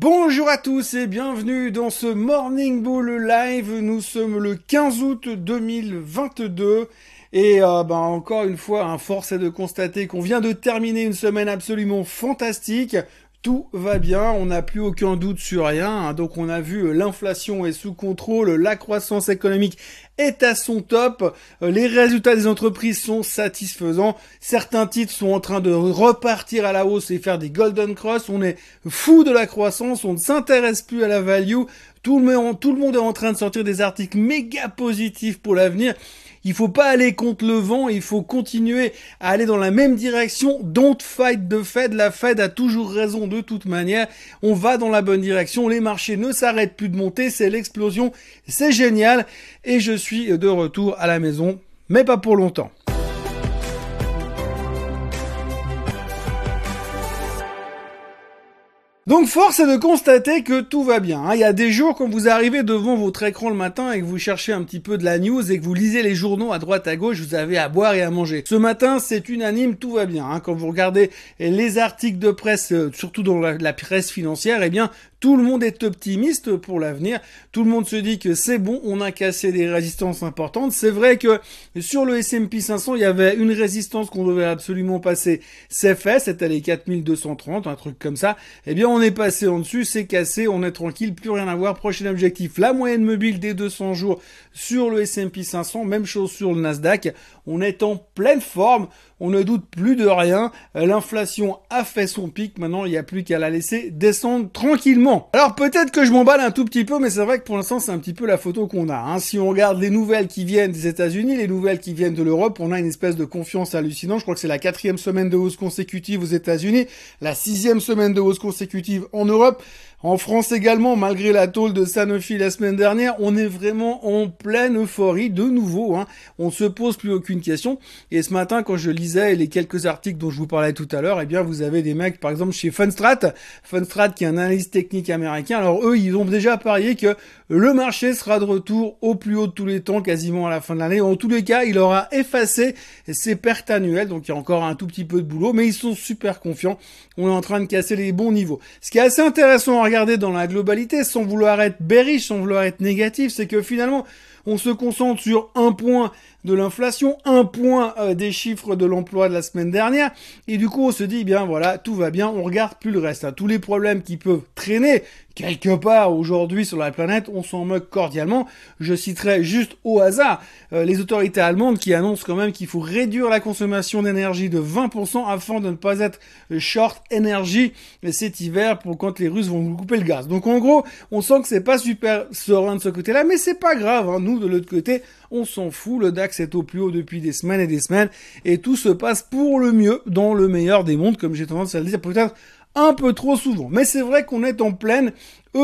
Bonjour à tous et bienvenue dans ce Morning Bull Live. Nous sommes le 15 août 2022 et ben, encore une fois, un force est de constater qu'on vient de terminer une semaine absolument fantastique. Tout va bien, on n'a plus aucun doute sur rien. Hein. donc on a vu l'inflation est sous contrôle, la croissance économique est à son top, euh, les résultats des entreprises sont satisfaisants, certains titres sont en train de repartir à la hausse et faire des golden cross, on est fou de la croissance, on ne s'intéresse plus à la value, tout le, monde, tout le monde est en train de sortir des articles méga positifs pour l'avenir. Il faut pas aller contre le vent, il faut continuer à aller dans la même direction. Don't fight the Fed. La Fed a toujours raison de toute manière. On va dans la bonne direction. Les marchés ne s'arrêtent plus de monter. C'est l'explosion. C'est génial. Et je suis de retour à la maison. Mais pas pour longtemps. Donc force est de constater que tout va bien. Hein. Il y a des jours quand vous arrivez devant votre écran le matin et que vous cherchez un petit peu de la news et que vous lisez les journaux à droite à gauche, vous avez à boire et à manger. Ce matin, c'est unanime, tout va bien. Hein. Quand vous regardez les articles de presse, euh, surtout dans la, presse financière, eh bien tout le monde est optimiste pour l'avenir. Tout le monde se dit que c'est bon, on a cassé des résistances importantes. C'est vrai que sur le S&P 500, il y avait une résistance qu'on devait absolument passer. C'est fait, c'était les 4230, un truc comme ça. Eh bien, on est passé en dessus, c'est cassé, on est tranquille, plus rien à voir. Prochain objectif, la moyenne mobile des 200 jours sur le S&P 500, même chose sur le Nasdaq. On est en pleine forme on ne doute plus de rien, l'inflation a fait son pic, maintenant il n'y a plus qu'à la laisser descendre tranquillement. Alors peut-être que je m'emballe un tout petit peu, mais c'est vrai que pour l'instant c'est un petit peu la photo qu'on a. Hein. Si on regarde les nouvelles qui viennent des États-Unis, les nouvelles qui viennent de l'Europe, on a une espèce de confiance hallucinante. Je crois que c'est la quatrième semaine de hausse consécutive aux États-Unis, la sixième semaine de hausse consécutive en Europe. En France également, malgré la tôle de Sanofi la semaine dernière, on est vraiment en pleine euphorie de nouveau. Hein. On se pose plus aucune question. Et ce matin, quand je lisais les quelques articles dont je vous parlais tout à l'heure, eh bien, vous avez des mecs, par exemple, chez Funstrat, Funstrat qui est un analyste technique américain. Alors eux, ils ont déjà parié que le marché sera de retour au plus haut de tous les temps, quasiment à la fin de l'année. En tous les cas, il aura effacé ses pertes annuelles, donc il y a encore un tout petit peu de boulot, mais ils sont super confiants. On est en train de casser les bons niveaux. Ce qui est assez intéressant regarder dans la globalité, sans vouloir être bearish, sans vouloir être négatif, c'est que finalement, on se concentre sur un point de l'inflation, un point euh, des chiffres de l'emploi de la semaine dernière, et du coup on se dit, bien voilà, tout va bien, on regarde plus le reste. Hein. Tous les problèmes qui peuvent traîner quelque part aujourd'hui sur la planète, on s'en moque cordialement. Je citerai juste au hasard euh, les autorités allemandes qui annoncent quand même qu'il faut réduire la consommation d'énergie de 20% afin de ne pas être short énergie cet hiver pour quand les Russes vont couper le gaz. Donc en gros, on sent que c'est pas super serein de ce côté-là, mais c'est pas grave. Hein. Nous de l'autre côté, on s'en fout, le DAX est au plus haut depuis des semaines et des semaines, et tout se passe pour le mieux dans le meilleur des mondes, comme j'ai tendance à le dire peut-être un peu trop souvent. Mais c'est vrai qu'on est en pleine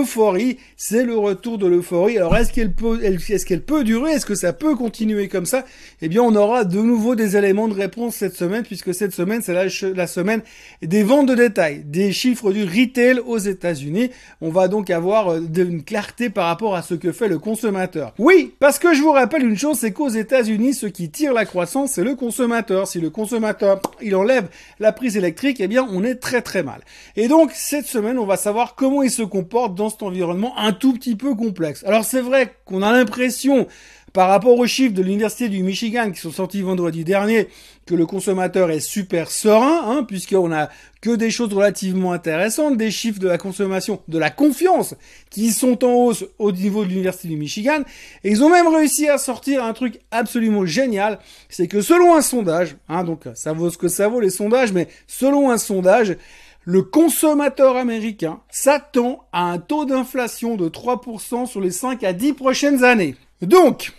euphorie, c'est le retour de l'euphorie. Alors est-ce qu'elle peut, est-ce qu'elle peut durer? Est-ce que ça peut continuer comme ça? Eh bien, on aura de nouveau des éléments de réponse cette semaine, puisque cette semaine, c'est la, semaine des ventes de détail, des chiffres du retail aux États-Unis. On va donc avoir euh, une clarté par rapport à ce que fait le consommateur. Oui, parce que je vous rappelle une chose, c'est qu'aux États-Unis, ce qui tire la croissance, c'est le consommateur. Si le consommateur, il enlève la prise électrique, eh bien, on est très très mal. Et donc, cette semaine, on va savoir comment il se comporte cet environnement un tout petit peu complexe. Alors c'est vrai qu'on a l'impression, par rapport aux chiffres de l'Université du Michigan qui sont sortis vendredi dernier, que le consommateur est super serein, hein, puisqu'on a que des choses relativement intéressantes, des chiffres de la consommation, de la confiance, qui sont en hausse au niveau de l'Université du Michigan. Et ils ont même réussi à sortir un truc absolument génial, c'est que selon un sondage, hein, donc ça vaut ce que ça vaut les sondages, mais selon un sondage, le consommateur américain s'attend à un taux d'inflation de 3% sur les 5 à 10 prochaines années. Donc,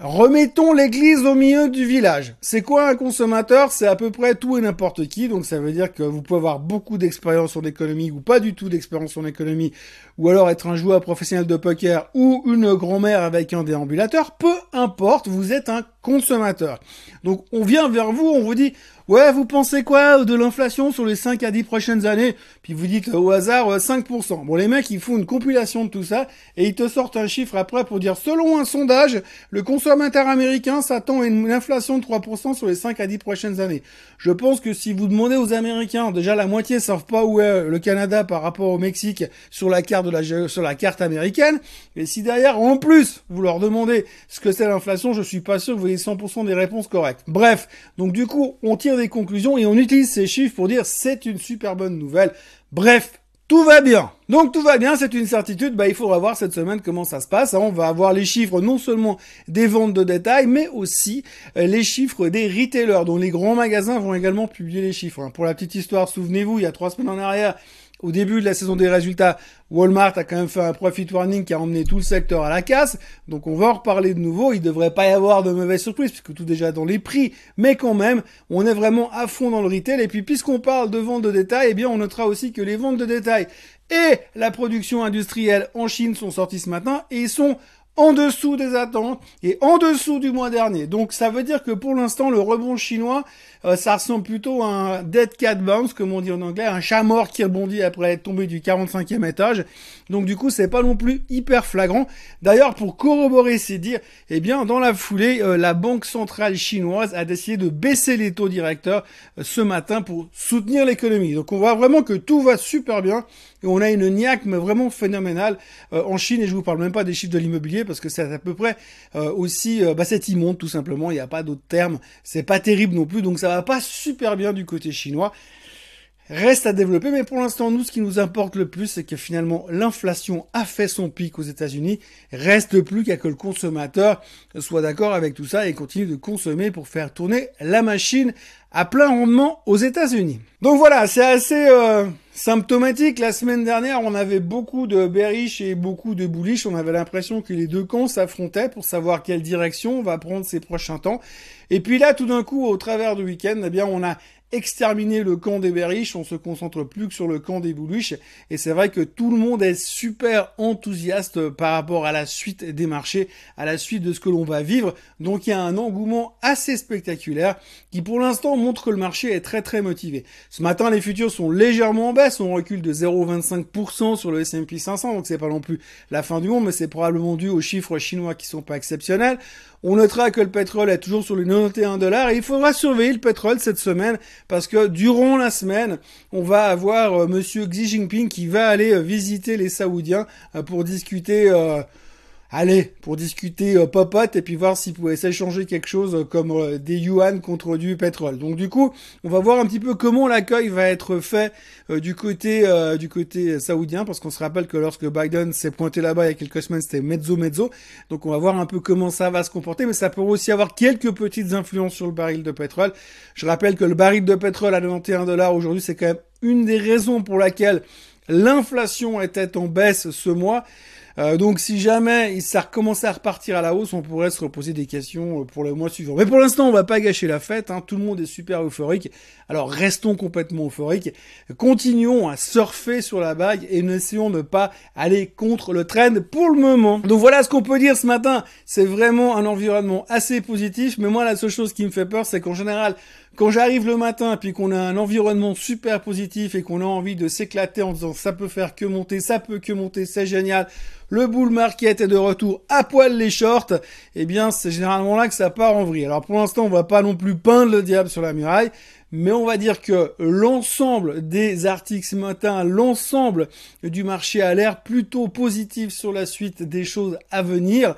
Remettons l'église au milieu du village. C'est quoi un consommateur? C'est à peu près tout et n'importe qui. Donc ça veut dire que vous pouvez avoir beaucoup d'expérience en économie ou pas du tout d'expérience en économie, ou alors être un joueur professionnel de poker ou une grand-mère avec un déambulateur. Peu importe, vous êtes un consommateurs. Donc on vient vers vous, on vous dit Ouais, vous pensez quoi de l'inflation sur les 5 à 10 prochaines années? Puis vous dites au hasard 5%. Bon, les mecs, ils font une compilation de tout ça et ils te sortent un chiffre après pour dire selon un sondage, le consommateur américain s'attend à une inflation de 3% sur les 5 à 10 prochaines années. Je pense que si vous demandez aux Américains, déjà la moitié savent pas où est le Canada par rapport au Mexique sur la carte sur la carte américaine. Et si derrière, en plus, vous leur demandez ce que c'est l'inflation, je suis pas sûr que vous 100% des réponses correctes. Bref, donc du coup, on tire des conclusions et on utilise ces chiffres pour dire c'est une super bonne nouvelle. Bref, tout va bien. Donc tout va bien, c'est une certitude. Bah, il faudra voir cette semaine comment ça se passe. On va avoir les chiffres non seulement des ventes de détail, mais aussi euh, les chiffres des retailers, dont les grands magasins vont également publier les chiffres. Hein. Pour la petite histoire, souvenez-vous, il y a trois semaines en arrière, au début de la saison des résultats, Walmart a quand même fait un profit warning qui a emmené tout le secteur à la casse. Donc on va en reparler de nouveau. Il devrait pas y avoir de mauvaises surprises puisque tout déjà dans les prix. Mais quand même, on est vraiment à fond dans le retail. Et puis puisqu'on parle de vente de détail, eh bien on notera aussi que les ventes de détail et la production industrielle en Chine sont sorties ce matin et sont en dessous des attentes et en dessous du mois dernier. Donc ça veut dire que pour l'instant le rebond chinois euh, ça ressemble plutôt à un dead cat bounce, comme on dit en anglais, un chat mort qui rebondit après être tombé du 45e étage. Donc du coup, c'est pas non plus hyper flagrant. D'ailleurs, pour corroborer ces dires, eh bien, dans la foulée, euh, la Banque centrale chinoise a décidé de baisser les taux directeurs euh, ce matin pour soutenir l'économie. Donc on voit vraiment que tout va super bien et on a une niaque mais vraiment phénoménale en Chine et je vous parle même pas des chiffres de l'immobilier parce que c'est à peu près aussi bah c'est immonde tout simplement. Il n'y a pas d'autre terme c'est pas terrible non plus. Donc ça va pas super bien du côté chinois. Reste à développer, mais pour l'instant, nous, ce qui nous importe le plus, c'est que finalement, l'inflation a fait son pic aux États-Unis. Reste plus qu'à que le consommateur soit d'accord avec tout ça et continue de consommer pour faire tourner la machine à plein rendement aux États-Unis. Donc voilà, c'est assez euh, symptomatique. La semaine dernière, on avait beaucoup de bearish et beaucoup de bullish. On avait l'impression que les deux camps s'affrontaient pour savoir quelle direction on va prendre ces prochains temps. Et puis là, tout d'un coup, au travers du week-end, eh bien, on a exterminer le camp des bearish, on se concentre plus que sur le camp des bullish. Et c'est vrai que tout le monde est super enthousiaste par rapport à la suite des marchés, à la suite de ce que l'on va vivre. Donc il y a un engouement assez spectaculaire qui pour l'instant montre que le marché est très très motivé. Ce matin, les futurs sont légèrement en baisse, on recule de 0,25% sur le S&P 500, donc c'est pas non plus la fin du monde, mais c'est probablement dû aux chiffres chinois qui sont pas exceptionnels. On notera que le pétrole est toujours sur les 91 dollars et il faudra surveiller le pétrole cette semaine parce que durant la semaine, on va avoir euh, monsieur Xi Jinping qui va aller euh, visiter les Saoudiens euh, pour discuter Allez, pour discuter euh, popote et puis voir s'ils pouvaient s'échanger quelque chose euh, comme euh, des yuan contre du pétrole. Donc du coup, on va voir un petit peu comment l'accueil va être fait du côté du côté saoudien, parce qu'on se rappelle que lorsque Biden s'est pointé là-bas il y a quelques semaines, c'était mezzo mezzo. Donc on va voir un peu comment ça va se comporter, mais ça pourrait aussi avoir quelques petites influences sur le baril de pétrole. Je rappelle que le baril de pétrole à 91 dollars aujourd'hui, c'est quand même une des raisons pour laquelle l'inflation était en baisse ce mois. Euh, donc si jamais ça recommençait à repartir à la hausse, on pourrait se reposer des questions euh, pour le mois suivant. Mais pour l'instant, on va pas gâcher la fête. Hein. Tout le monde est super euphorique. Alors restons complètement euphoriques. Continuons à surfer sur la bague et n'essayons de pas aller contre le trend pour le moment. Donc voilà ce qu'on peut dire ce matin. C'est vraiment un environnement assez positif. Mais moi, la seule chose qui me fait peur, c'est qu'en général, quand j'arrive le matin puis qu'on a un environnement super positif et qu'on a envie de s'éclater en disant ça peut faire que monter, ça peut que monter, c'est génial. Le bull market est de retour à poil les shorts. Eh bien, c'est généralement là que ça part en vrille. Alors pour l'instant, on va pas non plus peindre le diable sur la muraille, mais on va dire que l'ensemble des articles ce matin, l'ensemble du marché a l'air plutôt positif sur la suite des choses à venir.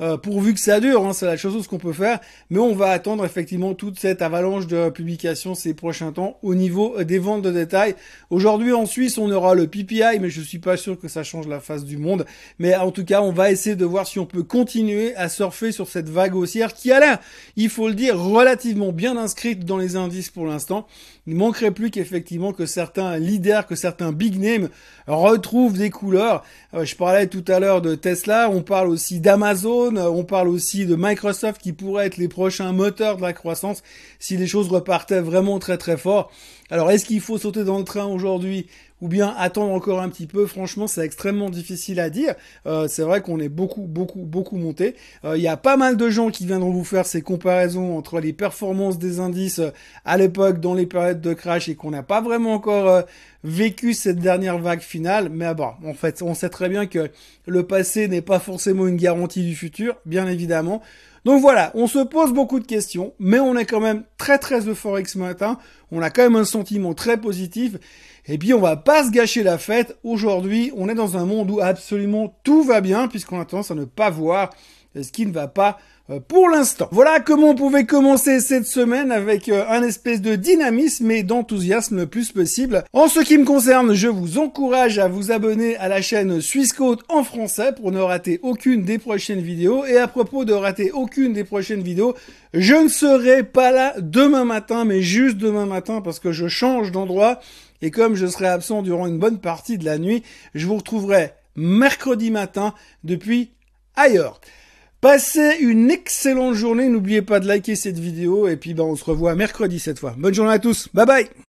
Euh, pourvu que ça dure, hein, c'est la chose qu'on peut faire, mais on va attendre effectivement toute cette avalanche de publications ces prochains temps au niveau des ventes de détail. Aujourd'hui en Suisse, on aura le PPI, mais je suis pas sûr que ça change la face du monde. Mais en tout cas, on va essayer de voir si on peut continuer à surfer sur cette vague haussière qui a l'air, il faut le dire, relativement bien inscrite dans les indices pour l'instant. Il manquerait plus qu'effectivement que certains leaders, que certains big names retrouvent des couleurs. Euh, je parlais tout à l'heure de Tesla, on parle aussi d'Amazon, on parle aussi de Microsoft qui pourraient être les prochains moteurs de la croissance si les choses repartaient vraiment très très fort. Alors est-ce qu'il faut sauter dans le train aujourd'hui ou bien attendre encore un petit peu. Franchement, c'est extrêmement difficile à dire. Euh, c'est vrai qu'on est beaucoup, beaucoup, beaucoup monté. Il y a pas mal de gens qui viendront vous faire ces comparaisons entre les performances des indices à l'époque dans les périodes de crash et qu'on n'a pas vraiment encore vécu cette dernière vague finale. Mais bon, en fait, on sait très bien que le passé n'est pas forcément une garantie du futur, bien évidemment. Donc voilà, on se pose beaucoup de questions, mais on est quand même très très euphorique ce matin. On a quand même un sentiment très positif. Et puis on va pas se gâcher la fête. Aujourd'hui, on est dans un monde où absolument tout va bien, puisqu'on a tendance à ne pas voir ce qui ne va pas pour l'instant. Voilà comment on pouvait commencer cette semaine avec euh, un espèce de dynamisme et d'enthousiasme le plus possible. En ce qui me concerne, je vous encourage à vous abonner à la chaîne Suisse en français pour ne rater aucune des prochaines vidéos. Et à propos de rater aucune des prochaines vidéos, je ne serai pas là demain matin, mais juste demain matin parce que je change d'endroit. Et comme je serai absent durant une bonne partie de la nuit, je vous retrouverai mercredi matin depuis ailleurs. Passez une excellente journée. N'oubliez pas de liker cette vidéo. Et puis, ben, on se revoit mercredi cette fois. Bonne journée à tous. Bye bye.